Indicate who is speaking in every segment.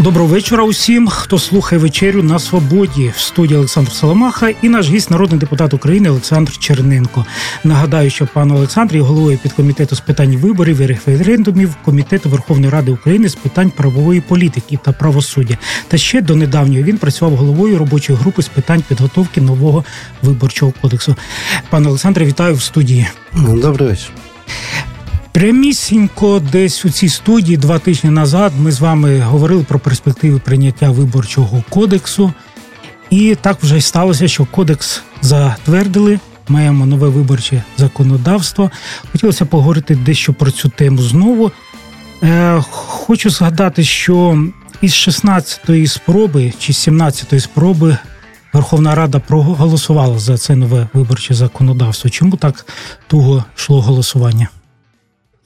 Speaker 1: Доброго вечора усім, хто слухає вечерю на свободі в студії Олександр Соломаха і наш гість, народний депутат України Олександр Черненко. Нагадаю, що пан Олександр є головою підкомітету з питань виборів і референдумів комітету Верховної Ради України з питань правової політики та правосуддя. Та ще до недавнього він працював головою робочої групи з питань підготовки нового виборчого кодексу. Пане Олександре, вітаю в студії.
Speaker 2: Добрий вечір.
Speaker 1: Прямісінько десь у цій студії два тижні назад ми з вами говорили про перспективи прийняття виборчого кодексу, і так вже сталося, що кодекс затвердили. Маємо нове виборче законодавство. Хотілося поговорити дещо про цю тему знову. Е, Хочу згадати, що із 16-ї спроби чи 17-ї спроби Верховна Рада проголосувала за це нове виборче законодавство. Чому так туго йшло голосування?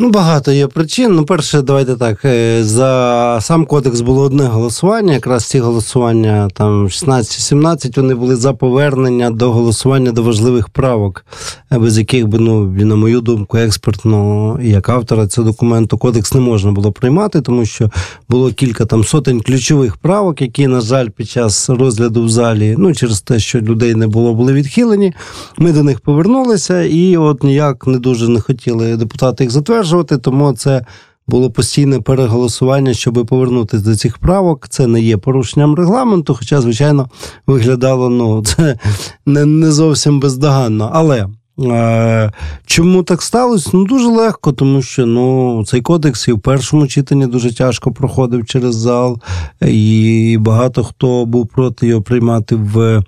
Speaker 2: Ну, багато є причин. Ну, перше, давайте так. Е, за сам кодекс було одне голосування. Якраз ці голосування там 16-17, вони були за повернення до голосування до важливих правок, е, без яких би, ну, на мою думку, експертно як автора цього документу кодекс не можна було приймати, тому що було кілька там сотень ключових правок, які, на жаль, під час розгляду в залі, ну через те, що людей не було, були відхилені. Ми до них повернулися, і от ніяк не дуже не хотіли депутати їх затверджувати підтверджувати, тому це було постійне переголосування, щоб повернутися до цих правок. Це не є порушенням регламенту, хоча, звичайно, виглядало ну, це не, не зовсім бездоганно. Але. Е, чому так сталося? Ну дуже легко, тому що ну цей кодекс і в першому читанні дуже тяжко проходив через зал, і багато хто був проти його приймати в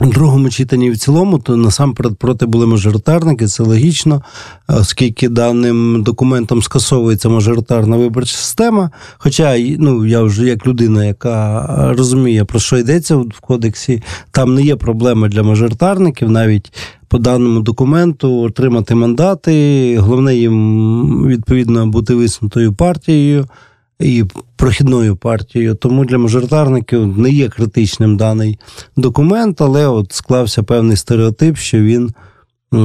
Speaker 2: у другому читанні в цілому, то насамперед проти були мажоритарники, це логічно, оскільки даним документом скасовується мажоритарна виборча система. Хоча ну, я вже як людина, яка розуміє, про що йдеться в кодексі, там не є проблеми для мажоритарників, навіть по даному документу отримати мандати. Головне їм відповідно бути висунутою партією і прохідною партією. Тому для мажоритарників не є критичним даний документ, але от склався певний стереотип, що він е,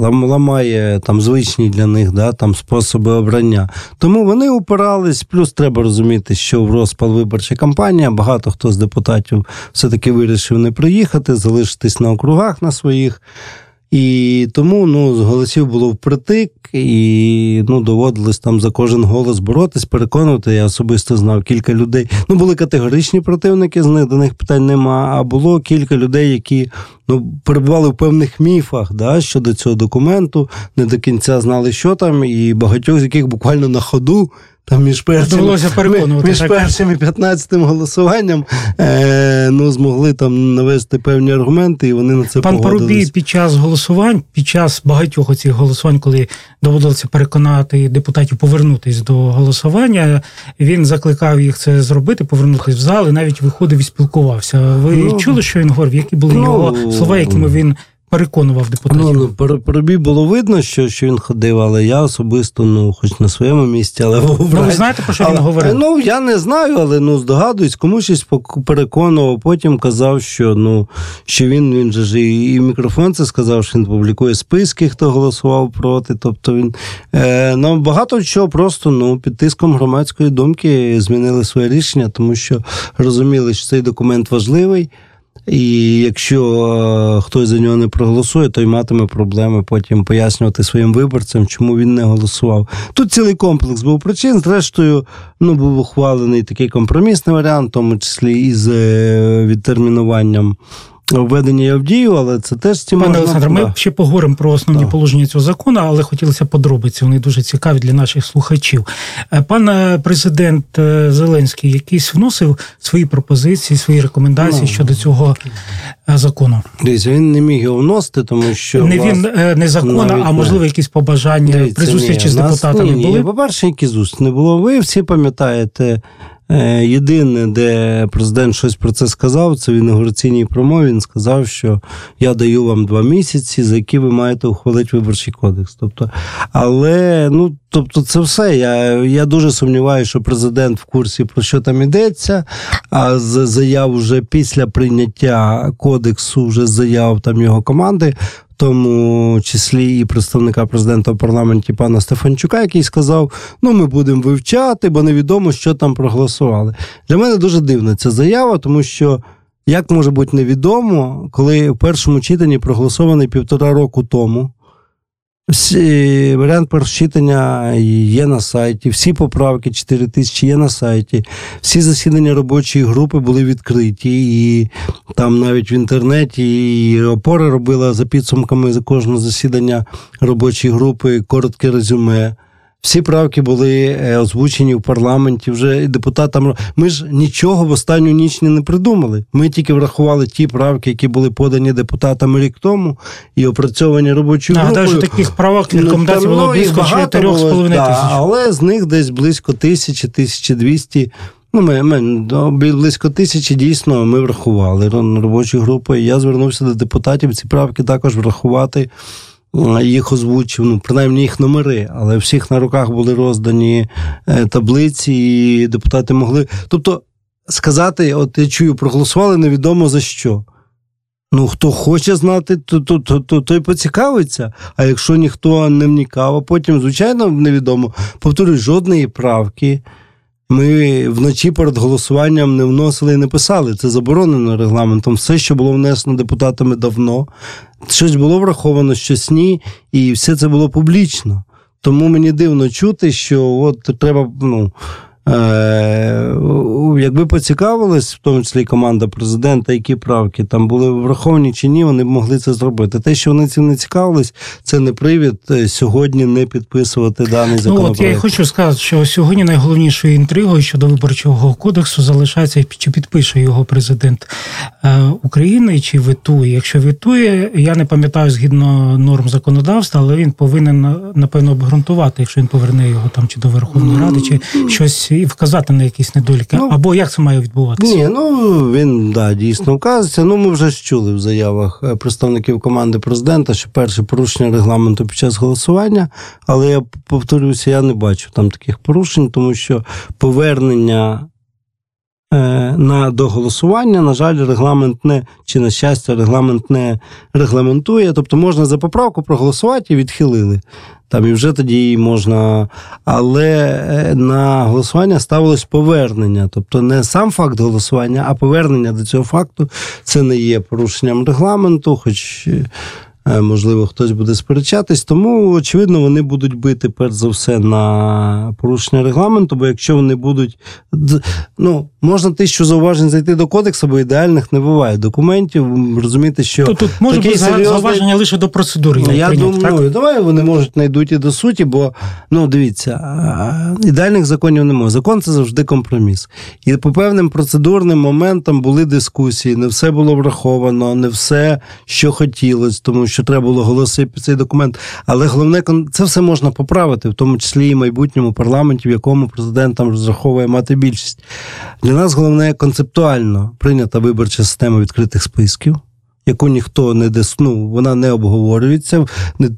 Speaker 2: ламає там звичні для них да, там способи обрання. Тому вони упирались, плюс треба розуміти, що в розпал виборча кампанія багато хто з депутатів все-таки вирішив не приїхати, залишитись на округах на своїх. І тому ну, з голосів було впритик, і ну, доводилось там за кожен голос боротись, переконувати. Я особисто знав кілька людей. Ну, були категоричні противники, з них до них питань нема. А було кілька людей, які ну, перебували в певних міфах да, щодо цього документу, не до кінця знали, що там, і багатьох з яких буквально на ходу там між першим, між першим і 15 голосуванням е, ну, змогли там навести певні аргументи, і вони на це
Speaker 1: Пан
Speaker 2: погодились.
Speaker 1: Парубій під час голосувань, під час багатьох оцих голосувань, коли доводилося переконати депутатів повернутися до голосування, він закликав їх це зробити, повернутися в зал і навіть виходив і спілкувався. Ви ну, чули, що він говорив? Які були ну, його слова, якими він переконував депутатів.
Speaker 2: Ну, ну Парубій було видно, що що він ходив, але я особисто, ну, хоч на своєму місці, але
Speaker 1: ну, ви знаєте, про що
Speaker 2: але,
Speaker 1: він говорив?
Speaker 2: Ну, я не знаю, але ну, здогадуюсь, комусь щось переконував. Потім казав, що ну, що він він же ж і, і мікрофон це сказав, що він публікує списки, хто голосував проти. Тобто він е, ну, багато чого просто ну, під тиском громадської думки змінили своє рішення, тому що розуміли, що цей документ важливий. І якщо е, хтось за нього не проголосує, то й матиме проблеми потім пояснювати своїм виборцям, чому він не голосував. Тут цілий комплекс був причин. Зрештою, ну був ухвалений такий компромісний варіант, в тому числі із з відтермінуванням введення в дію, але це теж ці
Speaker 1: Пане Олександре, ми ще поговоримо про основні так. положення цього закону, але хотілося подробиці. Вони дуже цікаві для наших слухачів. Е, пан е, президент е, Зеленський якийсь вносив свої пропозиції, свої рекомендації ну, щодо цього закону.
Speaker 2: Дивіться, він не міг його вносити, тому що
Speaker 1: не він не закон, а можливо якісь побажання при зустрічі з депутатами
Speaker 2: ні,
Speaker 1: були.
Speaker 2: По перше, які зустрічі не було. Ви всі пам'ятаєте. Е, єдине, де президент щось про це сказав, це в інаугураційній промові. Він сказав, що я даю вам два місяці, за які ви маєте ухвалити виборчий кодекс. Тобто, але ну тобто, це все. Я я дуже сумніваюся, що президент в курсі про що там йдеться. А з заяв вже після прийняття кодексу, вже заяв там його команди тому числі і представника президента в парламенті пана Стефанчука, який сказав: ну ми будемо вивчати, бо невідомо, що там проголосували. Для мене дуже дивна ця заява, тому що. Як може бути невідомо, коли в першому читанні проголосований півтора року тому всі, варіант прочитання є на сайті, всі поправки 4 тисячі є на сайті, всі засідання робочої групи були відкриті, і там навіть в інтернеті і опора робила за підсумками за кожного засідання робочої групи коротке резюме. Всі правки були е, озвучені в парламенті. Вже депутатам ми ж нічого в останню ніч не придумали. Ми тільки врахували ті правки, які були подані депутатами рік тому, і опрацьовані робочою групою.
Speaker 1: Нагадаю, що таких правок рекомендацій ну, було ну, близько 4,5 тисяч. Да,
Speaker 2: але з них десь близько тисячі, 1200 Ну, ми, ми близько тисячі дійсно ми врахували робочу групу. Я звернувся до депутатів ці правки також врахувати їх озвучив, ну, принаймні їх номери, але всіх на руках були роздані е, таблиці, і депутати могли. Тобто, сказати, от я чую, проголосували невідомо за що. Ну, хто хоче знати, то, то, то, то, той поцікавиться. А якщо ніхто не вникав, а потім, звичайно, невідомо, повторюю, жодної правки. Ми вночі перед голосуванням не вносили і не писали. Це заборонено регламентом. Все, що було внесено депутатами давно, щось було враховано, щось ні, і все це було публічно. Тому мені дивно чути, що от треба ну, якби поцікавились, в тому числі команда президента, які правки там були враховані чи ні, вони б могли це зробити. Те, що вони цим не цікавились, це не привід е, сьогодні не підписувати даний законопроект.
Speaker 1: Ну, от Я хочу сказати, що сьогодні найголовнішою інтригою щодо виборчого кодексу залишається чи підпише його президент е, України, чи витує. Якщо витує, я не пам'ятаю згідно норм законодавства, але він повинен напевно обґрунтувати, якщо він поверне його там чи до Верховної Ради, чи щось і вказати на якісь недоліки, ну, або як це має відбуватися?
Speaker 2: Ні, ну він да, дійсно вказується. Ну, ми вже ж чули в заявах е, представників команди президента, що перше порушення регламенту під час голосування, але я повторюся, я не бачу там таких порушень, тому що повернення. Е, на доголосування, на жаль, регламент не чи на щастя, регламент не регламентує. Тобто можна за поправку проголосувати і відхилили там і вже тоді можна. Але е, на голосування ставилось повернення. Тобто не сам факт голосування, а повернення до цього факту це не є порушенням регламенту, хоч е, можливо, хтось буде сперечатись. Тому, очевидно, вони будуть бити перш за все на порушення регламенту, бо якщо вони будуть. Ну, можна тисячу зауважень зайти до кодексу, бо ідеальних не буває документів. Розумієте, що
Speaker 1: тут, тут може бути серйозний... зауваження лише до процедури.
Speaker 2: Я думаю, ну, давай вони можуть знайдуть і до суті, бо ну дивіться, ідеальних законів немає. Закон це завжди компроміс. І по певним процедурним моментам були дискусії, не все було враховано, не все, що хотілося, тому що треба було голосити під цей документ. Але головне, це все можна поправити, в тому числі і майбутньому парламенті, в якому президент там розраховує мати більшість. Для нас головне концептуально прийнята виборча система відкритих списків. Яку ніхто не ну, вона не обговорюється,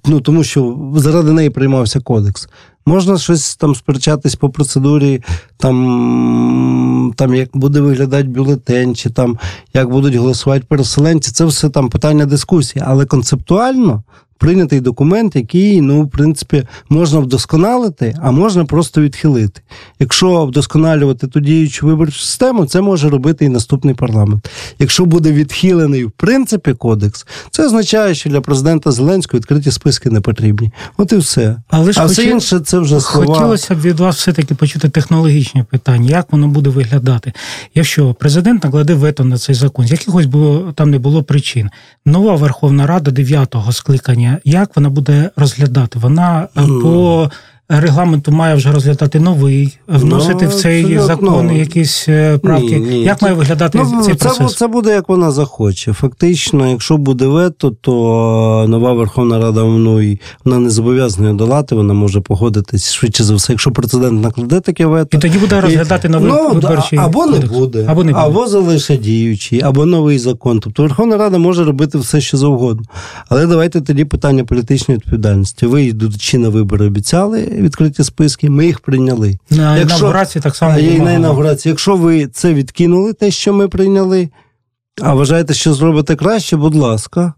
Speaker 2: ну тому що заради неї приймався кодекс. Можна щось там сперечатись по процедурі, там, там як буде виглядати бюлетень, чи там як будуть голосувати переселенці. Це все там питання дискусії. Але концептуально прийнятий документ, який, ну, в принципі, можна вдосконалити, а можна просто відхилити. Якщо вдосконалювати ту діючу виборчу систему, це може робити і наступний парламент. Якщо буде відхилений в принципі кодекс, це означає, що для президента Зеленського відкриті списки не потрібні. От і все.
Speaker 1: Але ж
Speaker 2: а все інше це вже слова.
Speaker 1: хотілося б від вас все-таки почути технологічні питання, як воно буде виглядати. Якщо президент накладе вето на цей закон, з якихось було там не було причин. Нова Верховна Рада 9-го скликання як вона буде розглядати? Вона mm. по регламенту має вже розглядати новий, вносити
Speaker 2: Ну,
Speaker 1: в цей закон якісь е, правки.
Speaker 2: Ні, ні.
Speaker 1: Як має виглядати
Speaker 2: Ну,
Speaker 1: цей
Speaker 2: це,
Speaker 1: процес?
Speaker 2: це буде як вона захоче. Фактично, якщо буде вето, то нова Верховна Рада ну, вона не зобов'язана долати, вона може погодитись швидше за все, якщо президент накладе таке вето.
Speaker 1: І тоді буде розглядати новий
Speaker 2: ну,
Speaker 1: виборчий
Speaker 2: або не буде,
Speaker 1: Або не буде.
Speaker 2: або залише діючий, або новий закон. Тобто Верховна Рада може робити все, що завгодно. Але давайте тоді питання політичної відповідальності. Ви йдучи на вибори, обіцяли відкриті списки, ми їх прийняли.
Speaker 1: На
Speaker 2: Якщо-
Speaker 1: інаугурації так само
Speaker 2: є і на інаугурації. Якщо ви це відкинули, те, що ми прийняли, а вважаєте, що зробите краще, будь ласка.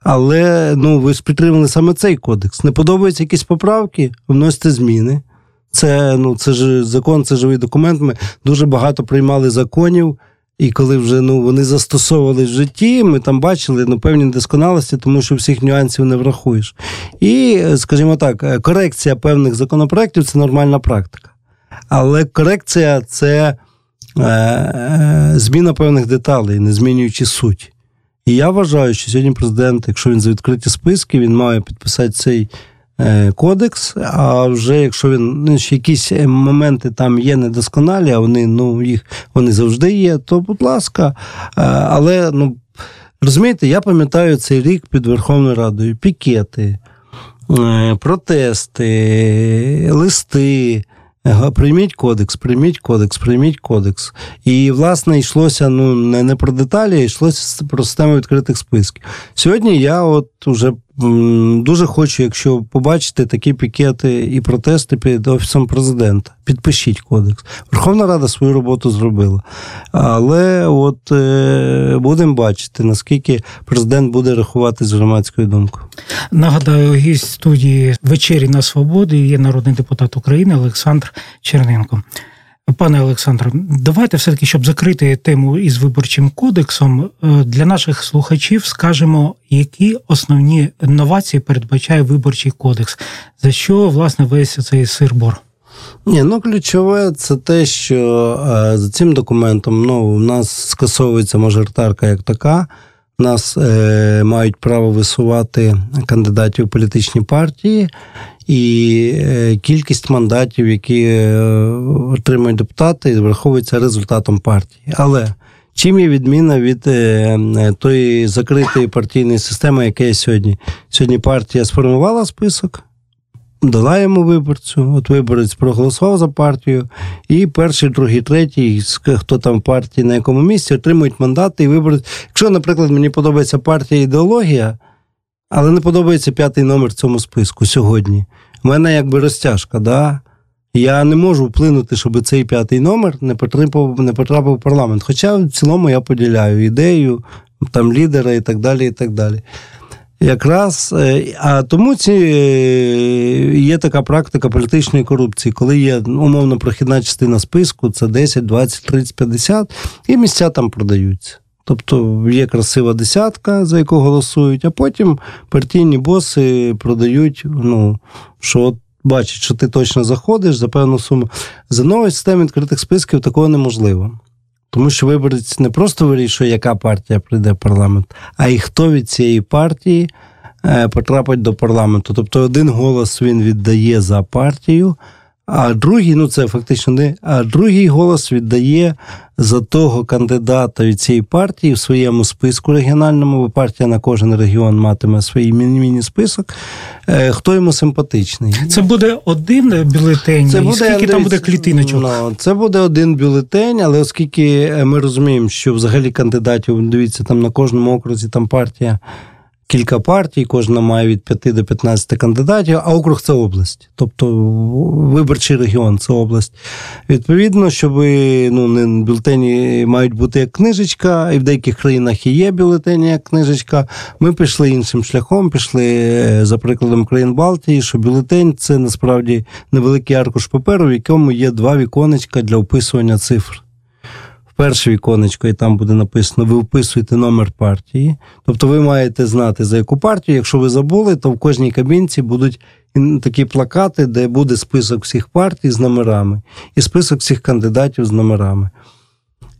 Speaker 2: Але ну, ви ж підтримали саме цей кодекс. Не подобаються якісь поправки, вносите зміни. Це, ну, це ж закон, це живий документ. Ми дуже багато приймали законів, і коли вже ну, вони застосовувались в житті, ми там бачили ну, певні недосконалості, тому що всіх нюансів не врахуєш. І, скажімо так, е, корекція певних законопроєктів це нормальна практика. Але корекція це е, е, зміна певних деталей, не змінюючи суть. І я вважаю, що сьогодні президент, якщо він за відкриті списки, він має підписати цей е, кодекс. А вже якщо він ну, якісь е, моменти там є недосконалі, а вони ну, їх вони завжди є, то будь ласка. Е, але ну, розумієте, я пам'ятаю цей рік під Верховною Радою пікети, е, протести, листи. Прийміть кодекс, прийміть кодекс, прийміть кодекс. І, власне, йшлося ну, не, про деталі, а йшлося про систему відкритих списків. Сьогодні я от уже дуже хочу, якщо побачите такі пікети і протести під Офісом президента, підпишіть кодекс. Верховна Рада свою роботу зробила. Але от е, будемо бачити, наскільки президент буде рахувати з громадською думкою.
Speaker 1: Нагадаю, гість студії вечері на свободі є народний депутат України Олександр Черненко. Пане Олександре, давайте все-таки, щоб закрити тему із виборчим кодексом, е, для наших слухачів скажемо, які основні новації передбачає виборчий кодекс, за що власне весь цей сир-бор.
Speaker 2: Ні, ну ключове це те, що е, за цим документом ну, у нас скасовується мажоритарка як така. Нас е, мають право висувати кандидатів у політичні партії, і е, кількість мандатів, які е, отримують депутати, враховується результатом партії. Але чим є відміна від е, тої закритої партійної системи, яка є сьогодні? Сьогодні партія сформувала список дала йому виборцю. От виборець проголосував за партію, і перший, другий, третій, хто там в партії на якому місці, отримують мандати і виборець. Якщо, наприклад, мені подобається партія ідеологія, але не подобається п'ятий номер в цьому списку сьогодні. У мене якби розтяжка, да? Я не можу вплинути, щоб цей п'ятий номер не потрапив, не потрапив в парламент. Хоча в цілому я поділяю ідею, там лідера і так далі. і так далі. Якраз а тому ці є така практика політичної корупції, коли є умовно прохідна частина списку, це 10, 20, 30, 50, і місця там продаються. Тобто є красива десятка, за яку голосують, а потім партійні боси продають, ну, що от бачать, що ти точно заходиш за певну суму. За новою системою відкритих списків такого неможливо. Тому що виборець не просто вирішує, яка партія прийде в парламент, а й хто від цієї партії потрапить до парламенту. Тобто один голос він віддає за партію, а другий, ну це фактично не, а другий голос віддає за того кандидата від цієї партії в своєму списку регіональному, бо партія на кожен регіон матиме свій міні-список, хто йому симпатичний.
Speaker 1: Це буде один бюлетень,
Speaker 2: це буде,
Speaker 1: скільки там буде клітиночок?
Speaker 2: Ну, це буде один бюлетень, але оскільки ми розуміємо, що взагалі кандидатів, дивіться, там на кожному окрузі там партія. Кілька партій, кожна має від 5 до 15 кандидатів, а округ це область, тобто виборчий регіон це область. Відповідно, щоб ну, бюлетені мають бути як книжечка, і в деяких країнах і є бюлетені як книжечка. Ми пішли іншим шляхом, пішли за прикладом країн Балтії, що бюлетень це насправді невеликий аркуш паперу, в якому є два віконечка для описування цифр перше віконечко, і там буде написано: ви вписуєте номер партії. Тобто ви маєте знати, за яку партію. Якщо ви забули, то в кожній кабінці будуть такі плакати, де буде список всіх партій з номерами, і список всіх кандидатів з номерами.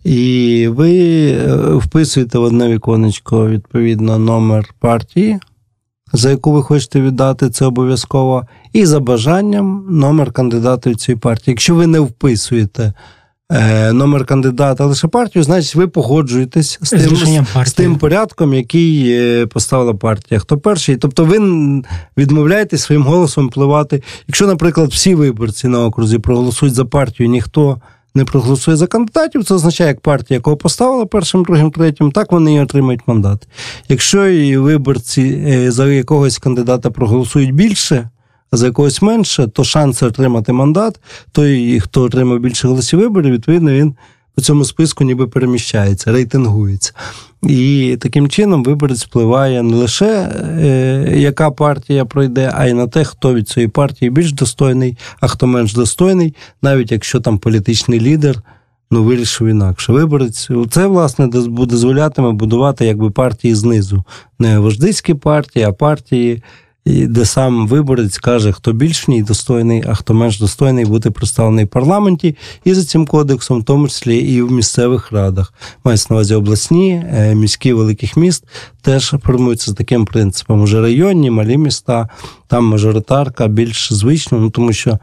Speaker 2: І ви вписуєте в одне віконечко, відповідно, номер партії. за яку ви хочете віддати, це обов'язково, і за бажанням номер кандидата від цієї партії. Якщо ви не вписуєте е, номер кандидата лише партію, значить ви погоджуєтесь з тим, з, з тим порядком, який е, поставила партія. Хто перший? Тобто ви відмовляєтесь своїм голосом впливати. Якщо, наприклад, всі виборці на окрузі проголосують за партію, ніхто не проголосує за кандидатів, це означає, як партія, якого поставила першим, другим, третім, так вони і отримають мандат. Якщо і виборці е, за якогось кандидата проголосують більше, а за якогось менше, то шанси отримати мандат, той, хто отримав більше голосів виборів, відповідно, він по цьому списку ніби переміщається, рейтингується. І таким чином виборець впливає не лише е, яка партія пройде, а й на те, хто від цієї партії більш достойний, а хто менш достойний, навіть якщо там політичний лідер ну, вирішив інакше. Виборець це, власне, доз- дозволятиме будувати якби партії знизу. Не вождиські партії, а партії, де сам виборець каже, хто більш в ній достойний, а хто менш достойний бути представлений в парламенті, і за цим кодексом, в тому числі і в місцевих радах. Мається на увазі обласні, е, міські великих міст теж формуються з таким принципом. Уже районні, малі міста, там мажоритарка більш звична, ну тому що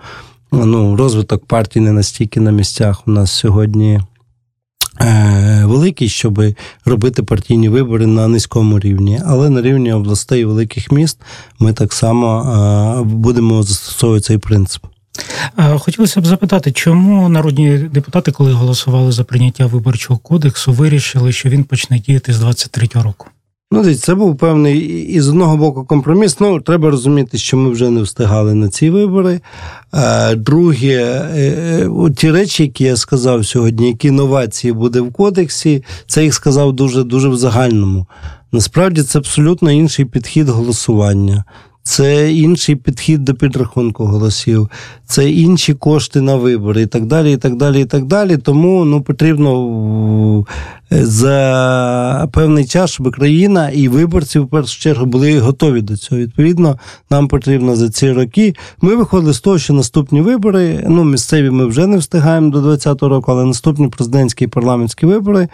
Speaker 2: ну, розвиток партій не настільки на місцях у нас сьогодні. Е, Великий, щоб робити партійні вибори на низькому рівні, але на рівні областей великих міст ми так само е, будемо застосовувати цей принцип.
Speaker 1: Хотілося б запитати, чому народні депутати, коли голосували за прийняття виборчого кодексу, вирішили, що він почне діяти з 23-го року?
Speaker 2: Ну, це був певний і з одного боку компроміс. Ну, треба розуміти, що ми вже не встигали на ці вибори. Е, Друге, е, е, ті речі, які я сказав сьогодні, які новації буде в кодексі, це їх сказав дуже дуже в загальному. Насправді це абсолютно інший підхід голосування. Це інший підхід до підрахунку голосів, це інші кошти на вибори, і так далі, і так далі, і так далі. Тому ну потрібно е, за певний час, щоб країна і виборці в першу чергу були готові до цього. Відповідно, нам потрібно за ці роки. Ми виходили з того, що наступні вибори, ну місцеві ми вже не встигаємо до 2020 року, але наступні президентські і парламентські вибори.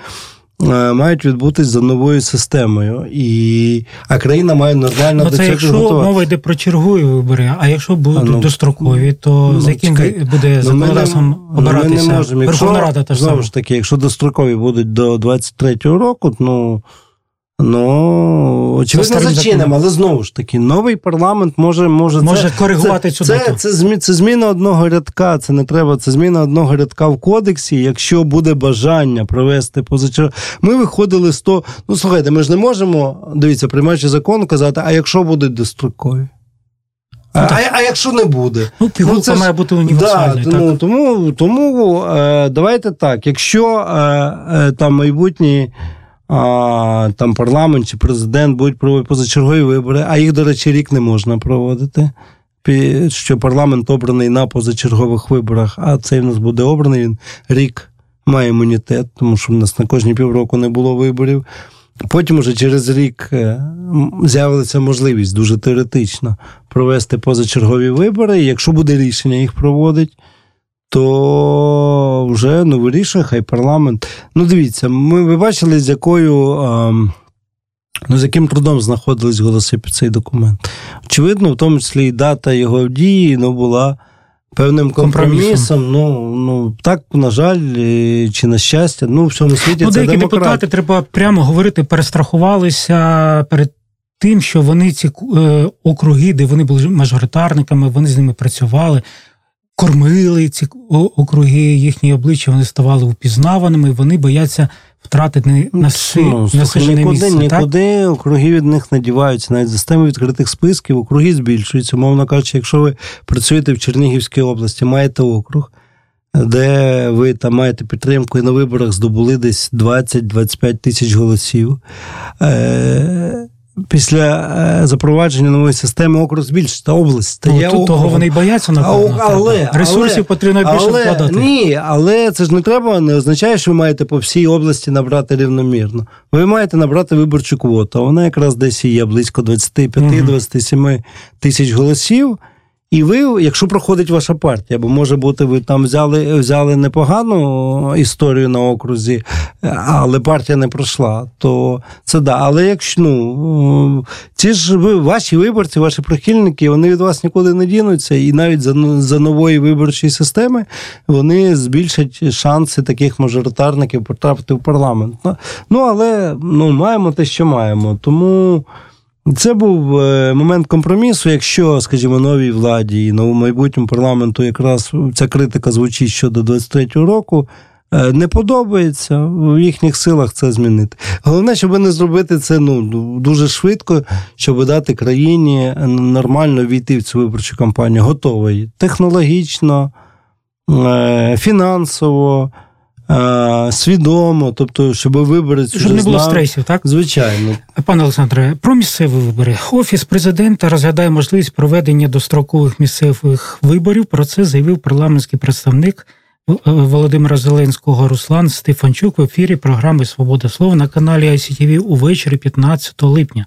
Speaker 2: Е, Мають відбутись за новою системою, і а країна має нормально
Speaker 1: Ну,
Speaker 2: до цього
Speaker 1: якщо
Speaker 2: готувати.
Speaker 1: мова йде про чергові вибори, а якщо будуть
Speaker 2: А, ну,
Speaker 1: дострокові, то
Speaker 2: ну,
Speaker 1: за яким
Speaker 2: чекай.
Speaker 1: буде
Speaker 2: Ну,
Speaker 1: законодавством
Speaker 2: ну,
Speaker 1: обиратися? Верховна Рада та ж
Speaker 2: знову ж таки, якщо дострокові будуть до 23-го року, ну. Ну, зачинимо, але знову ж таки, новий парламент може може,
Speaker 1: Може
Speaker 2: це,
Speaker 1: коригувати
Speaker 2: це,
Speaker 1: цю
Speaker 2: це,
Speaker 1: дату.
Speaker 2: це, змі- це зміна одного рядка. Це не треба. Це зміна одного рядка в кодексі. Якщо буде бажання провести позачер... Ми виходили з того. Ну слухайте, ми ж не можемо дивіться, приймаючи закон, казати, а якщо будуть дострокові? А,
Speaker 1: Ну,
Speaker 2: а, а якщо не буде?
Speaker 1: Ну, пігулка
Speaker 2: це
Speaker 1: має бути універсальною.
Speaker 2: Да,
Speaker 1: так?
Speaker 2: тому тому, тому е, давайте так. Якщо е, е, там майбутні а, там парламент чи президент будуть проводити позачергові вибори, а їх, до речі, рік не можна проводити. Що парламент обраний на позачергових виборах, а цей в нас буде обраний, він рік має імунітет, тому що в нас на кожні півроку не було виборів. Потім уже через рік е, з'явилася можливість дуже теоретично провести позачергові вибори. І якщо буде рішення їх проводить, то вже ну, вирішує хай парламент. Ну, дивіться, ми ви бачили, з якою. ем, Ну, з яким трудом знаходились голоси під цей документ. Очевидно, в тому числі і дата його дії ну, була певним компромісом.
Speaker 1: Компромісом.
Speaker 2: Ну, ну так, на жаль, чи на щастя, ну, в всьому світі
Speaker 1: Ну,
Speaker 2: це
Speaker 1: деякі
Speaker 2: демократія.
Speaker 1: депутати, треба прямо говорити, перестрахувалися перед тим, що вони ці е, округи, де вони були мажоритарниками, вони з ними працювали, кормили ці округи, їхні обличчя вони ставали впізнаваними, вони бояться втратити наси,
Speaker 2: Ну, слухай,
Speaker 1: насичене
Speaker 2: нікуди,
Speaker 1: місце. Так?
Speaker 2: нікуди округи від них не діваються. Навіть за системою відкритих списків округи збільшуються. Мовно кажучи, якщо ви працюєте в Чернігівській області, маєте округ, де ви там маєте підтримку і на виборах здобули десь 20-25 тисяч голосів. Е- Після е, запровадження нової системи округ збільшиться, область
Speaker 1: Ну, то- того вони й бояться, напевно.
Speaker 2: А, але.
Speaker 1: Ресурсів
Speaker 2: але,
Speaker 1: потрібно більше
Speaker 2: але,
Speaker 1: вкладати.
Speaker 2: Ні, але це ж не треба, не означає, що ви маєте по всій області набрати рівномірно. Ви маєте набрати виборчу квоту. Вона якраз десь є близько 25-27 тисяч голосів. І ви, якщо проходить ваша партія, бо може бути, ви там взяли взяли непогану історію на окрузі, але партія не пройшла, то це да. Але якщо ну ці ж ви ваші виборці, ваші прихильники, вони від вас нікуди не дінуться, і навіть за за нової виборчої системи вони збільшать шанси таких мажоритарників потрапити в парламент. Ну але ну маємо те, що маємо. Тому. Це був е, момент компромісу. Якщо, скажімо, новій владі і новому майбутньому парламенту якраз ця критика звучить щодо 23-го року, е, не подобається в їхніх силах це змінити. Головне, щоб не зробити це ну дуже швидко, щоб дати країні нормально війти в цю виборчу кампанію, готовий технологічно, е, фінансово. Свідомо, тобто, щоб вибори
Speaker 1: щоб не було знав. стресів, так
Speaker 2: звичайно,
Speaker 1: пане Олександре, про місцеві вибори. Офіс президента розглядає можливість проведення дострокових місцевих виборів. Про це заявив парламентський представник е, Володимира Зеленського Руслан Стефанчук в ефірі програми Свобода слова на каналі ICTV увечері 15 липня.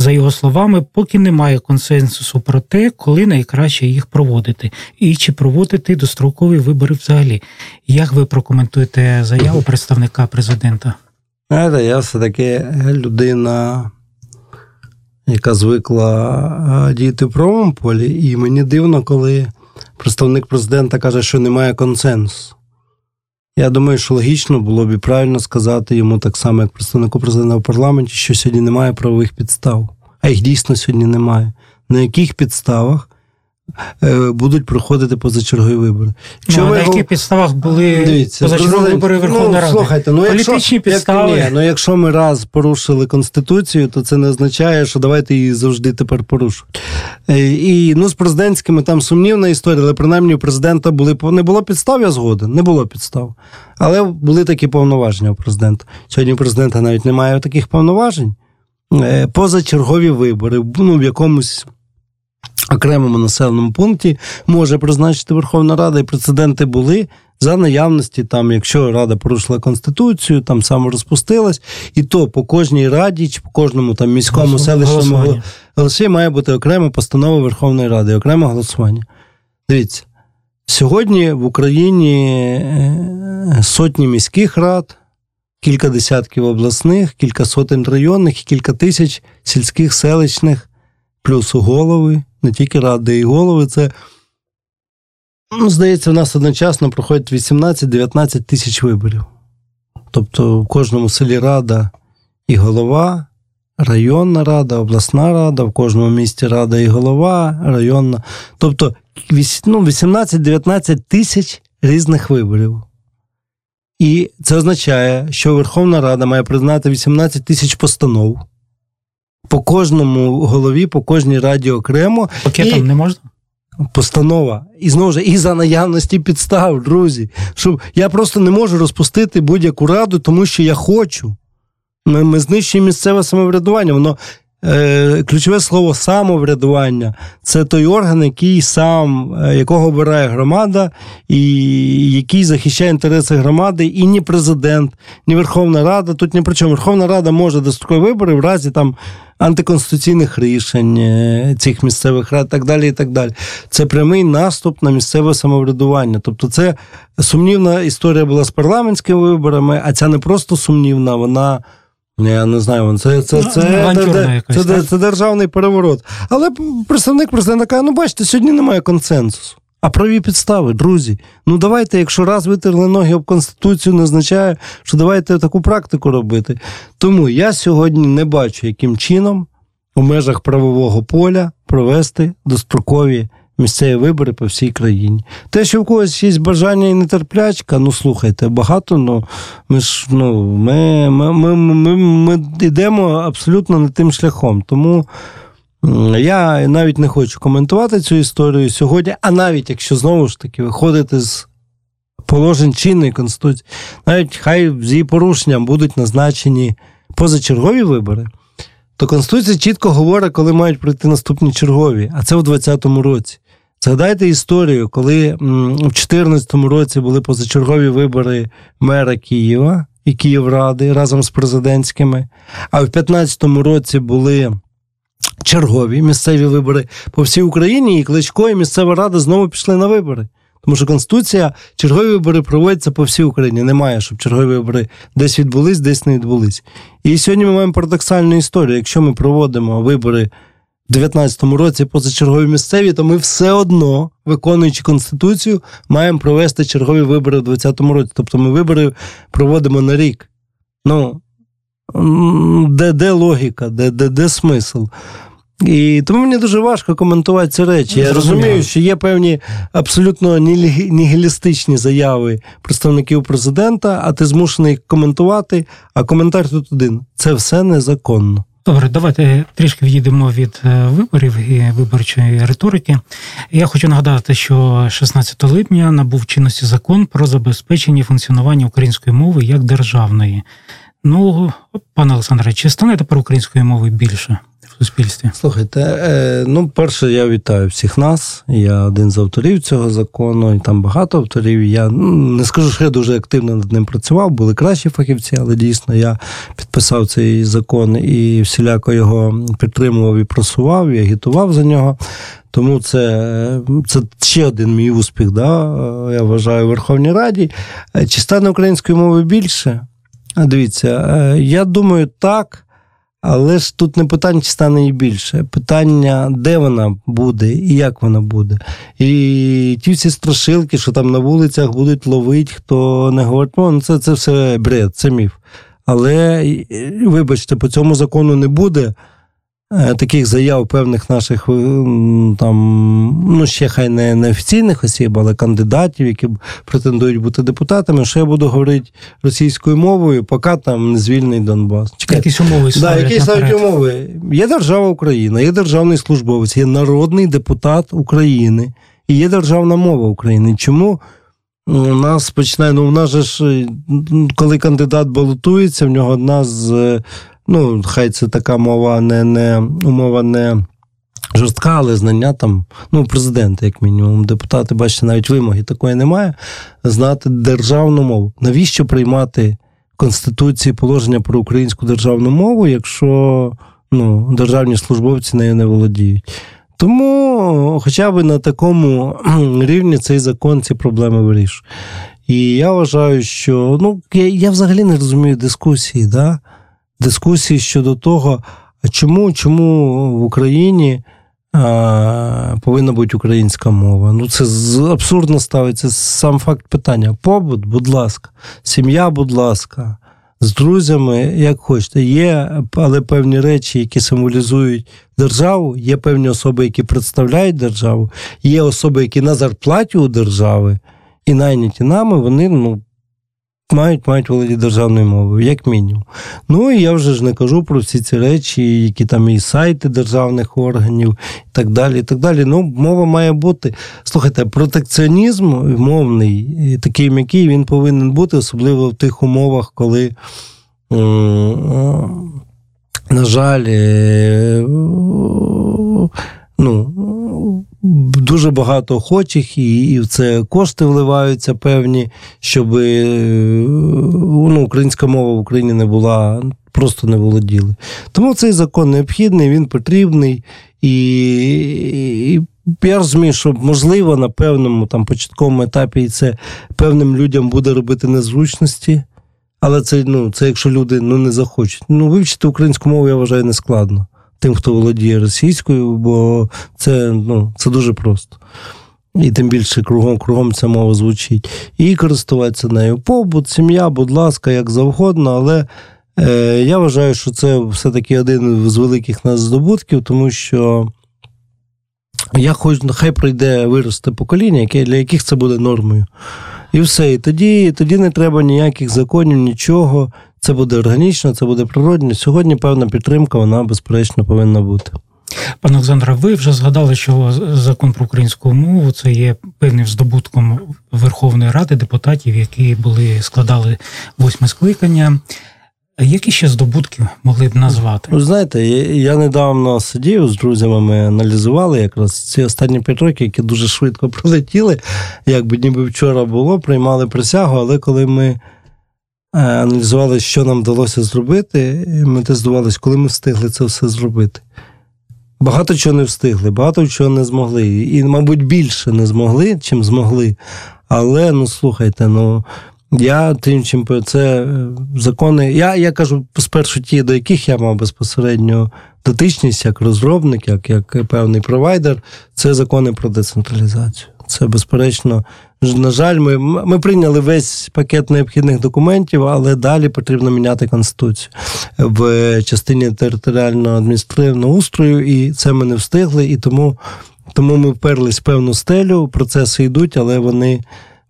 Speaker 1: За його словами, поки немає консенсусу про те, коли найкраще їх проводити, і чи проводити дострокові вибори взагалі. Як ви прокоментуєте заяву представника президента?
Speaker 2: Знаєте, я все-таки людина, яка звикла діяти в правому полі, і мені дивно, коли представник президента каже, що немає консенсусу. Я думаю, що логічно було б і правильно сказати йому так само, як представнику президента в парламенті, що сьогодні немає правових підстав, а їх дійсно сьогодні немає. На яких підставах будуть проходити позачергові вибори.
Speaker 1: Якщо ну, на яких підставах були Дивіться, позачергові вибори Верховної ну, Ради?
Speaker 2: Слухайте, ну Політичні якщо, підстави. Як, ні, ну якщо ми раз порушили Конституцію, то це не означає, що давайте її завжди тепер порушувати. Е, і ну, з президентськими там сумнівна історія, але принаймні у президента були не було підстав, я згоден, не було підстав. Але були такі повноваження у президента. Сьогодні у президента навіть немає таких повноважень. Е, позачергові вибори, ну в якомусь окремому населеному пункті може призначити Верховна Рада, і прецеденти були за наявності, там, якщо Рада порушила Конституцію, там саморозпустилась, і то по кожній раді чи по кожному там міському селищному голосі має бути окрема постанова Верховної Ради, окреме голосування. Дивіться, сьогодні в Україні е, сотні міських рад. Кілька десятків обласних, кілька сотень районних і кілька тисяч сільських селищних, плюс голови, не тільки ради і голови. Це, ну, здається, в нас одночасно проходить 18-19 тисяч виборів. Тобто в кожному селі рада і голова, районна рада, обласна рада, в кожному місті рада і голова, районна. Тобто ну, 18-19 тисяч різних виборів. І це означає, що Верховна Рада має признати 18 тисяч постанов по кожному голові, по кожній раді окремо.
Speaker 1: Пакетом і... не можна?
Speaker 2: Постанова. І знову ж і за наявності підстав, друзі. Щоб я просто не можу розпустити будь-яку раду, тому що я хочу. Ми, ми знищуємо місцеве самоврядування. Воно Е, ключове слово самоврядування це той орган, який сам, е, якого обирає громада, і який захищає інтереси громади, і ні президент, ні Верховна Рада. Тут ні при чому. Верховна Рада може дострокові вибори в разі там антиконституційних рішень е, цих місцевих рад, так далі. і так далі. Це прямий наступ на місцеве самоврядування. Тобто, це сумнівна історія була з парламентськими виборами, а ця не просто сумнівна, вона. Я не знаю, це це, це, це, це, це, це державний переворот. Але представник президента каже: ну бачите, сьогодні немає консенсусу. А праві підстави, друзі. Ну давайте, якщо раз витерли ноги об Конституцію, не означає, що давайте таку практику робити. Тому я сьогодні не бачу, яким чином у межах правового поля провести дострокові місцеві вибори по всій країні. Те, що в когось є бажання і нетерплячка, ну слухайте, багато, ну ми ж ну, ми, ми, ми, ми, ми йдемо абсолютно не тим шляхом. Тому. Я навіть не хочу коментувати цю історію сьогодні, а навіть якщо знову ж таки виходити з положень чинної конституції, навіть хай з її порушенням будуть назначені позачергові вибори, то Конституція чітко говорить, коли мають пройти наступні чергові, а це в 2020 році. Згадайте історію, коли в 2014 році були позачергові вибори мера Києва і Київради разом з президентськими, а в 2015 році були чергові місцеві вибори по всій Україні, і Кличко і місцева рада знову пішли на вибори. Тому що Конституція, чергові вибори проводяться по всій Україні. Немає, щоб чергові вибори десь відбулись, десь не відбулись. І сьогодні ми маємо парадоксальну історію. Якщо ми проводимо вибори в 2019 році позачергові місцеві, то ми все одно, виконуючи Конституцію, маємо провести чергові вибори в 2020 році. Тобто ми вибори проводимо на рік. Ну, де де логіка, де, де, де смисл? І тому мені дуже важко коментувати ці речі. Я розумію, що є певні абсолютно нігілістичні заяви представників президента, а ти змушений коментувати. А коментар тут один: це все незаконно.
Speaker 1: Добре, давайте трішки відійдемо від е, виборів і виборчої риторики. Я хочу нагадати, що 16 липня набув чинності закон про забезпечення функціонування української мови як державної. Ну, пане Олександре, чи стане тепер української мови більше? Суспільстві?
Speaker 2: Слухайте, е, ну, перше, я вітаю всіх нас. Я один з авторів цього закону, і там багато авторів. Я ну, не скажу, що я дуже активно над ним працював, були кращі фахівці, але дійсно я підписав цей закон і всіляко його підтримував і просував, і агітував за нього. Тому це це ще один мій успіх, да, я вважаю, в Верховній Раді. Е, чи стане української мови більше? Дивіться, е, я думаю, так. Але ж тут не питання, чи стане її більше. Питання, де вона буде і як вона буде. І ті всі страшилки, що там на вулицях будуть ловити, хто не говорить, ну це це все бред, це міф. Але, вибачте, по цьому закону не буде таких заяв певних наших е, там, ну ще хай не, не офіційних осіб, але кандидатів, які претендують бути депутатами, що я буду говорити російською мовою, поки там не звільний Донбас.
Speaker 1: Чекайте. Якісь умови
Speaker 2: да, які ставлять умови. Є держава Україна, є державний службовець, є народний депутат України і є державна мова України. Чому? У нас починає, ну в нас же ж, коли кандидат балотується, в нього одна з Ну, хай це така мова, не не умова не жорстка, але знання там, ну, президента, як мінімум, депутати, бачите, навіть вимоги такої немає. Знати державну мову. Навіщо приймати в Конституції положення про українську державну мову, якщо ну, державні службовці нею не володіють? Тому, хоча б на такому рівні цей закон ці проблеми вирішує. І я вважаю, що ну, я я взагалі не розумію дискусії. да? дискусії щодо того, чому чому в Україні а, повинна бути українська мова. Ну, це абсурдно ставиться сам факт питання. Побут, будь ласка, сім'я, будь ласка, з друзями, як хочете. Є, але певні речі, які символізують державу, є певні особи, які представляють державу, є особи, які на зарплаті у держави. І найняті нами, вони ну, мають мають володіти державною мовою, як мінімум. Ну і я вже ж не кажу про всі ці речі, які там і сайти державних органів, і так далі. і так далі. Ну, мова має бути. Слухайте, протекціонізм мовний, такий м'який, він повинен бути, особливо в тих умовах, коли. На жаль, е, ну, дуже багато охочих, і і в це кошти вливаються певні, щоб е, ну, українська мова в Україні не була, просто не володіли. Тому цей закон необхідний, він потрібний. І, і я розумію, що можливо на певному там початковому етапі це певним людям буде робити незручності. Але це ну, це якщо люди ну, не захочуть. Ну, вивчити українську мову, я вважаю, не складно тим, хто володіє російською, бо це ну, це дуже просто. І тим більше кругом кругом ця мова звучить. І користуватися нею. Побут, сім'я, будь ласка, як завгодно, але е, я вважаю, що це все-таки один з великих нас здобутків, тому що я хоч хай пройде виросте покоління, яке, для яких це буде нормою. І все. І тоді, тоді не треба ніяких законів, нічого. Це буде органічно, це буде природно. Сьогодні певна підтримка, вона безперечно повинна бути.
Speaker 1: Пане Олександре, ви вже згадали, що закон про українську мову це є певним здобутком Верховної Ради депутатів, які були складали восьме скликання. Які ще здобутки могли б назвати?
Speaker 2: Ви знаєте, я недавно сидів з друзями, ми аналізували якраз ці останні п'ять років, які дуже швидко пролетіли, якби ніби вчора було, приймали присягу, але коли ми аналізували, що нам вдалося зробити. Ми тездувалися, коли ми встигли це все зробити. Багато чого не встигли, багато чого не змогли. І, мабуть, більше не змогли, чим змогли. Але ну слухайте, ну я тим чим це е, закони. Я я кажу спершу ті, до яких я мав безпосередньо дотичність як розробник, як як певний провайдер, це закони про децентралізацію. Це безперечно. На жаль, ми ми прийняли весь пакет необхідних документів, але далі потрібно міняти конституцію в частині територіального адміністративного устрою, і це ми не встигли. І тому тому ми вперлись в певну стелю. Процеси йдуть, але вони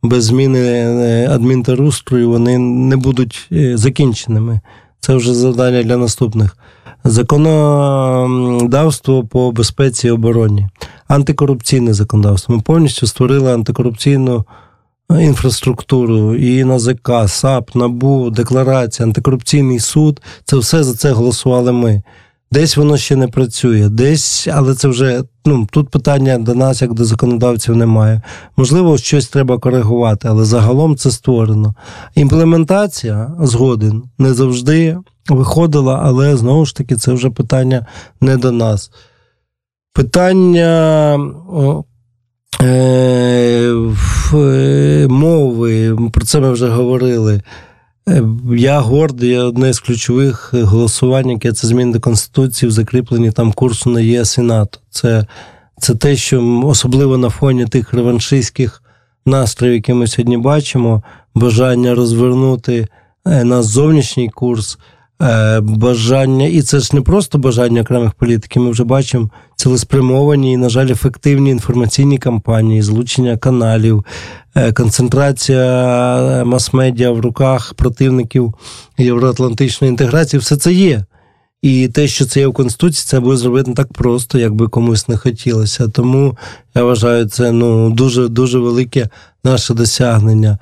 Speaker 2: без зміни е, адмінтерустрою вони не будуть е, закінченими. Це вже завдання для наступних. Законодавство по безпеці і обороні, антикорупційне законодавство. Ми повністю створили антикорупційну інфраструктуру, і НАЗК, САП, НАБУ, декларація, антикорупційний суд. Це все за це голосували ми. Десь воно ще не працює, десь, але це вже ну тут питання до нас, як до законодавців, немає. Можливо, щось треба коригувати, але загалом це створено. Імплементація згоден не завжди виходила, але знову ж таки це вже питання не до нас. Питання е, е, мови, про це ми вже говорили. Е, я гордий, я одне з ключових голосувань, яке це зміни до Конституції в закріпленні там курсу на ЄС і НАТО. Це це те, що особливо на фоні тих реваншистських настроїв, які ми сьогодні бачимо, бажання розвернути е, наш зовнішній курс. Е, бажання, і це ж не просто бажання окремих політиків. Ми вже бачимо цілеспрямовані і, на жаль, ефективні інформаційні кампанії, злучення каналів, е, концентрація мас-медіа в руках противників євроатлантичної інтеграції. Все це є. І те, що це є в Конституції, це буде зробити не так просто, як би комусь не хотілося. Тому я вважаю, це ну дуже дуже велике наше досягнення.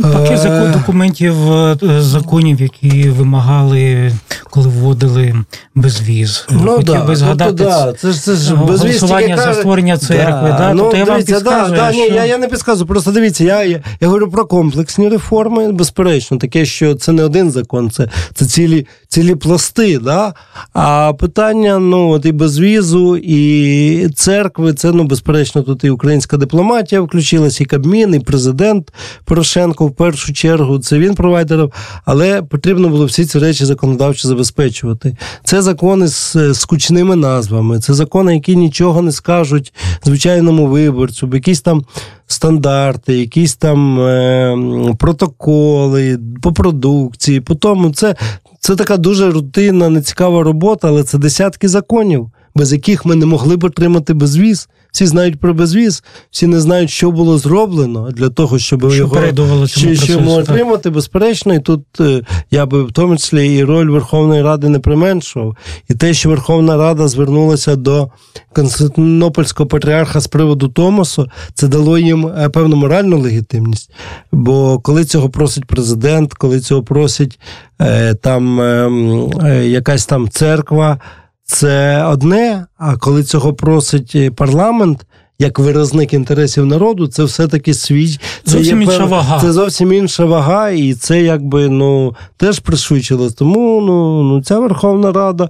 Speaker 1: Пакет закон документів е, законів, які вимагали, коли вводили безвіз.
Speaker 2: Ну, Хотів да, би згадати тобто, да, це ж це ж
Speaker 1: голосування за створення церкви. Да, да,
Speaker 2: ну,
Speaker 1: тобто
Speaker 2: я вам підскажу, да, да, ні, я я не підказую. Просто дивіться, я, я я, говорю про комплексні реформи, безперечно, таке, що це не один закон, це це цілі цілі пласти. Да? А питання ну, от і безвізу, і церкви, це ну, безперечно, тут і українська дипломатія включилась, і Кабмін, і президент Порошенко. Порошенко в першу чергу це він провайдерів, але потрібно було всі ці речі законодавчо забезпечувати. Це закони з скучними назвами, це закони, які нічого не скажуть звичайному виборцю, якісь там стандарти, якісь там е, протоколи по продукції. По тому це, це така дуже рутинна, нецікава робота, але це десятки законів без яких ми не могли б отримати безвіз. Всі знають про безвіз, всі не знають, що було зроблено для того, щоб
Speaker 1: що
Speaker 2: його
Speaker 1: чи,
Speaker 2: що отримати. Безперечно, і тут е, я би в тому числі і роль Верховної Ради не применшував. І те, що Верховна Рада звернулася до Константинопольського патріарха з приводу Томосу, це дало їм е, певну моральну легітимність. Бо коли цього просить президент, коли цього просить е, там ем, якась там церква це одне. А коли цього просить е, парламент. Як виразник інтересів народу, це все-таки свіч.
Speaker 1: Це зовсім є, інша вага.
Speaker 2: Це зовсім інша вага, і це якби ну теж пришвидшилось. Тому ну ну ця Верховна Рада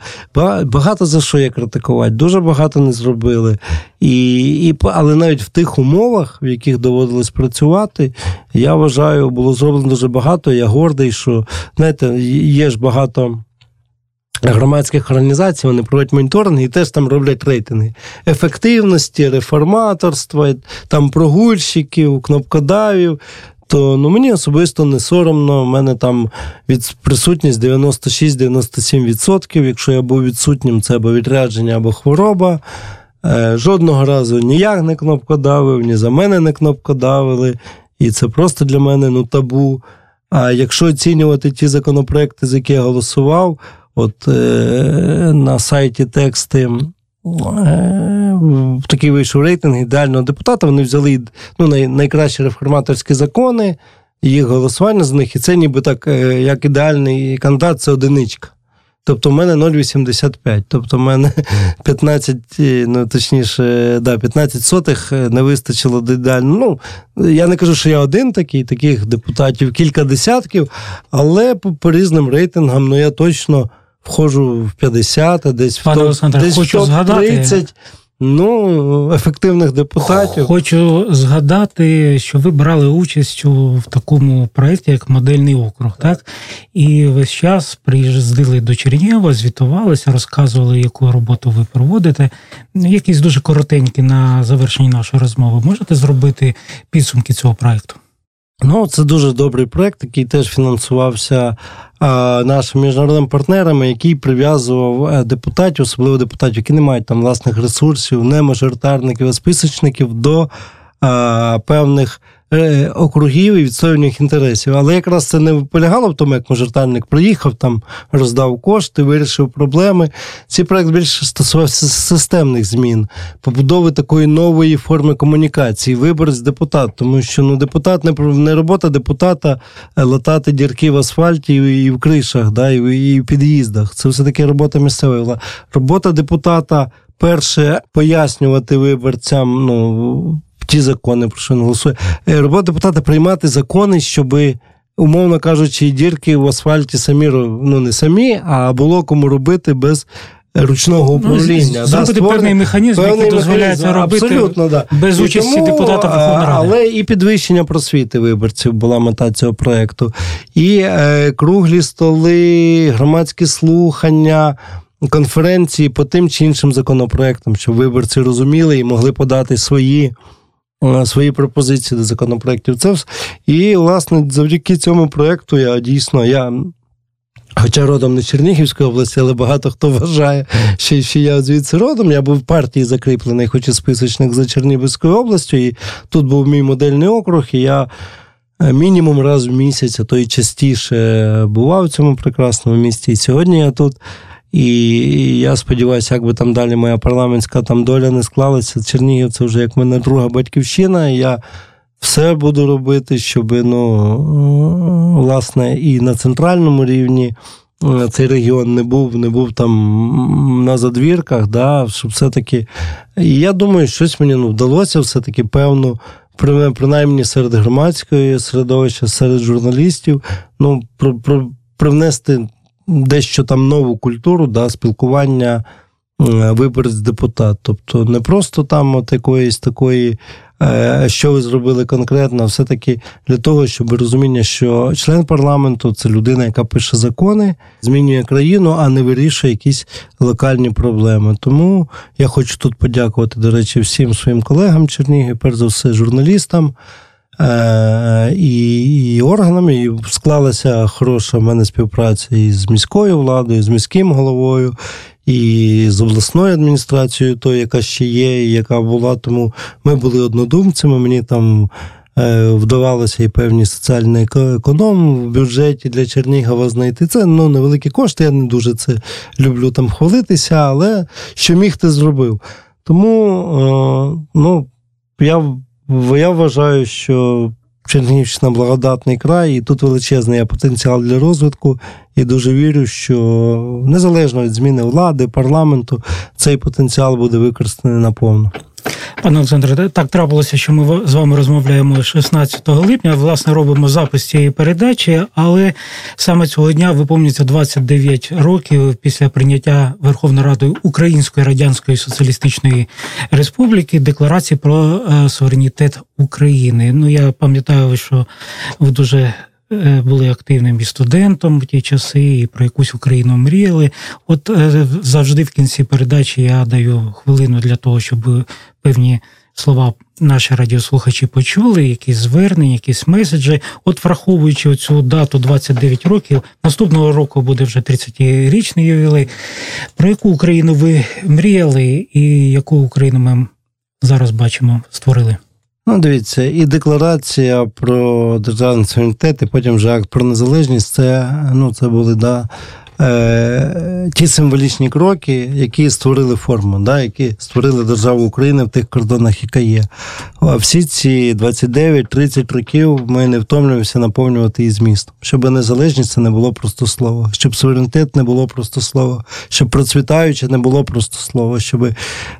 Speaker 2: багато за що є критикувати, дуже багато не зробили. І, і, Але навіть в тих умовах, в яких доводилось працювати, я вважаю, було зроблено дуже багато. Я гордий, що знаєте, є ж багато громадських організацій, вони проводять моніторинг і теж там роблять рейтинги ефективності, реформаторства, там прогульщиків, кнопкодавів. То ну, мені особисто не соромно. У мене там від присутність 96-97%. Якщо я був відсутнім, це або відрядження, або хвороба. Е, Жодного разу ні я не кнопкодавив, ні за мене не кнопкодавили. І це просто для мене ну, табу. А якщо оцінювати ті законопроекти, за які я голосував, От е, на сайті тексти. Е, такий вийшов рейтинг ідеального депутата. Вони взяли ну, найкращі реформаторські закони, їх голосування з них, і це ніби так, е, як ідеальний кандидат, це одиничка. Тобто в мене 0,85. Тобто в мене 15, ну точніше, да, 15 сотих не вистачило до ідеально. Ну, я не кажу, що я один такий, таких депутатів кілька десятків, але по різним рейтингам, ну я точно входжу в 50, а десь
Speaker 1: Пане
Speaker 2: в топ, десь
Speaker 1: хочу
Speaker 2: в топ
Speaker 1: згадати-
Speaker 2: 30 ну, ефективних депутатів.
Speaker 1: Хочу згадати, що ви брали участь у в такому проєкті, як модельний округ, так? І весь час приїздили до Чернігова, звітувалися, розказували, яку роботу ви проводите. Якісь дуже коротенькі на завершенні нашої розмови. Можете зробити підсумки цього проєкту?
Speaker 2: Ну, це дуже добрий проект, який теж фінансувався а, нашими міжнародними партнерами, який прив'язував е, депутатів, особливо депутатів, які не мають там власних ресурсів, не мажоритарників, а списочників до певних округів і відстоювання інтересів. Але якраз це не полягало в тому, як мажоритарник приїхав, там роздав кошти, вирішив проблеми. Цей проект більше стосувався системних змін, побудови такої нової форми комунікації, виборець депутат, тому що ну депутат не не робота депутата е, латати дірки в асфальті і, в кришах, да, і в під'їздах. Це все таки робота місцевої влади. Робота депутата. Перше пояснювати виборцям ну ті закони, про що він голосує. Е, Робота депутата приймати закони, щоби. Умовно кажучи, дірки в асфальті самі ну не самі, а було кому робити без ручного управління.
Speaker 1: Ну, зробити
Speaker 2: створити
Speaker 1: певний механізм,
Speaker 2: певний
Speaker 1: який дозволяє це робити
Speaker 2: Абсолютно, да.
Speaker 1: без
Speaker 2: І
Speaker 1: участі
Speaker 2: тому,
Speaker 1: депутата Верховної Ради.
Speaker 2: Але і підвищення просвіти виборців була мета цього проєкту. І е, круглі столи, громадські слухання. Конференції по тим чи іншим законопроектам, щоб виборці розуміли і могли подати свої, свої пропозиції до законопроектів. Це і, власне, завдяки цьому проєкту я дійсно я. Хоча родом не Чернігівської області, але багато хто вважає, що, що я звідси родом. Я був в партії закріплений, хоч і списочник за Чернігівською областю, і тут був мій модельний округ, і я е, мінімум раз в місяць, а то і частіше бував в цьому прекрасному місті. І сьогодні я тут. І я сподіваюся, як би там далі моя парламентська там доля не склалася. Чернігів це вже як мене друга батьківщина. І я все буду робити, щоб ну, власне, і на центральному рівні е, цей регіон не був, не був там на задвірках, да, щоб все-таки. І я думаю, щось мені ну, вдалося все-таки певну. при- Принаймні серед громадської середовища, серед журналістів, ну, про, про, привнести дещо там нову культуру, да, спілкування е, виборець-депутат. Тобто не просто там от якоїсь такої, е, що ви зробили конкретно, а все-таки для того, щоб розуміння, що член парламенту це людина, яка пише закони, змінює країну, а не вирішує якісь локальні проблеми. Тому я хочу тут подякувати, до речі, всім своїм колегам Чернігів, перш за все, журналістам. Е, і, і органами, і склалася хороша в мене співпраця і з міською владою, і з міським головою, і з обласною адміністрацією, тою, яка ще є, і яка була. Тому ми були однодумцями. Мені там е, вдавалося і певні соціальні економ в бюджеті для Чернігова знайти. Це ну, невеликі кошти. Я не дуже це люблю там хвалитися, але що міг, ти зробив. Тому е, ну, я, я вважаю, що Чернігівщина благодатний край, і тут величезний потенціал для розвитку. І дуже вірю, що незалежно від зміни влади, парламенту, цей потенціал буде використаний наповну.
Speaker 1: Пане Олександре, так трапилося, що ми з вами розмовляємо 16 липня. Власне, робимо запис цієї передачі, але саме цього дня виповнюється 29 років після прийняття Верховною Радою Української Радянської Соціалістичної Республіки декларації про е, суверенітет України. Ну я пам'ятаю, що ви дуже були активним і студентом в ті часи, і про якусь Україну мріяли. От е, завжди в кінці передачі я даю хвилину для того, щоб певні слова наші радіослухачі почули, якісь звернення, якісь меседжі. От враховуючи цю дату 29 років, наступного року буде вже 30-річний ювілей. Про яку Україну ви мріяли, і яку Україну ми зараз бачимо, створили?
Speaker 2: Ну, дивіться, і декларація про державний суверенітет, і потім вже акт про незалежність, це, ну, це були да, е, ті символічні кроки, які створили форму, да, які створили державу України в тих кордонах, яка є. А всі ці 29-30 років ми не втомлюємося наповнювати її змістом. Щоб незалежність це не було просто слово, щоб суверенітет не було просто слово, щоб процвітаюче не було просто слово, щоб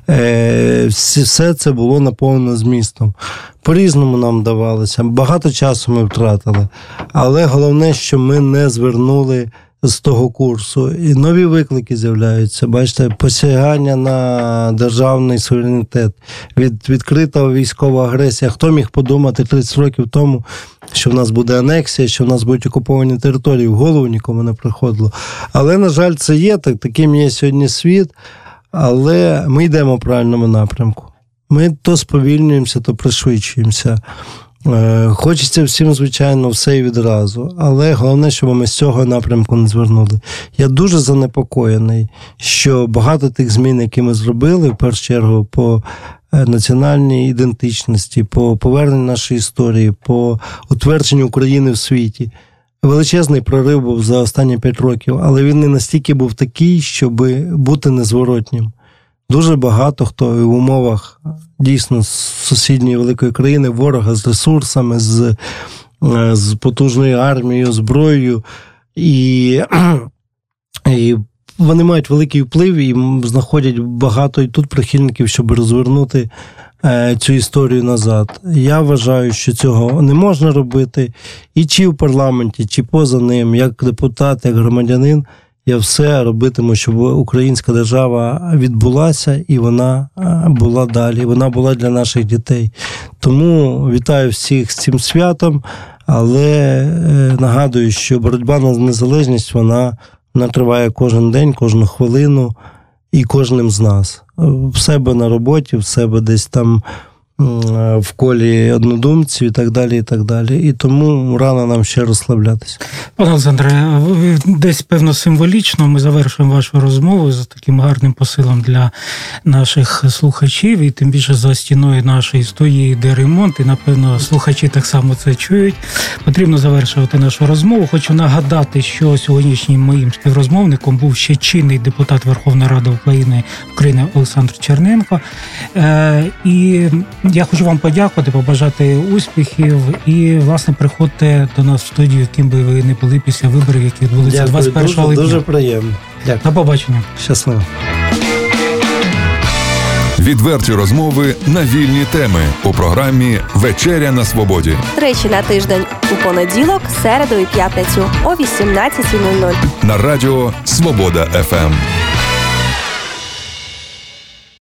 Speaker 2: е, все це було наповнено змістом. По-різному нам давалося, багато часу ми втратили. Але головне, що ми не звернули з того курсу, і нові виклики з'являються. Бачите, посягання на державний суверенітет, від відкрита військова агресія. Хто міг подумати 30 років тому, що в нас буде анексія, що в нас будуть окуповані території, в голову нікому не приходило. Але, на жаль, це є так, таким є сьогодні світ, але ми йдемо в правильному напрямку. Ми то сповільнюємося, то пришвидшуємося. Е, Хочеться всім, звичайно, все і відразу, але головне, щоб ми з цього напрямку не звернули. Я дуже занепокоєний, що багато тих змін, які ми зробили, в першу чергу, по е, національній ідентичності, по поверненню нашої історії, по утвердженню України в світі. Величезний прорив був за останні п'ять років, але він не настільки був такий, щоб бути незворотнім. Дуже багато хто в умовах дійсно сусідньої великої країни, ворога з ресурсами, з, е, з потужною армією, зброєю, і, і вони мають великий вплив і знаходять багато і тут прихильників, щоб розвернути е, цю історію назад. Я вважаю, що цього не можна робити, і чи в парламенті, чи поза ним, як депутат, як громадянин. Я все робитиму, щоб українська держава відбулася і вона була далі. Вона була для наших дітей. Тому вітаю всіх з цим святом, але е, нагадую, що боротьба на незалежність вона, вона триває кожен день, кожну хвилину і кожним з нас. Е, В себе на роботі, в себе десь там в колі однодумців і так далі. І так далі. І тому рано нам ще розслаблятися.
Speaker 1: Пане Олександре, ви десь певно символічно ми завершуємо вашу розмову з таким гарним посилом для наших слухачів, і тим більше за стіною нашої студії йде ремонт, і напевно слухачі так само це чують. Потрібно завершувати нашу розмову. Хочу нагадати, що сьогоднішнім моїм співрозмовником був ще чинний депутат Верховної Ради України України Олександр Черненко. Е, І я хочу вам подякувати, побажати успіхів і, власне, приходьте до нас в студію, яким би ви не були після виборів, які відбулися
Speaker 2: Дякую,
Speaker 1: 21
Speaker 2: дуже,
Speaker 1: липня.
Speaker 2: дуже приємно. Дякую.
Speaker 1: До побачення.
Speaker 2: Щасливо.
Speaker 3: Відверті розмови на вільні теми у програмі Вечеря на свободі.
Speaker 4: Тричі на тиждень у понеділок, середу і п'ятницю о 18.00.
Speaker 3: на радіо Свобода ФМ.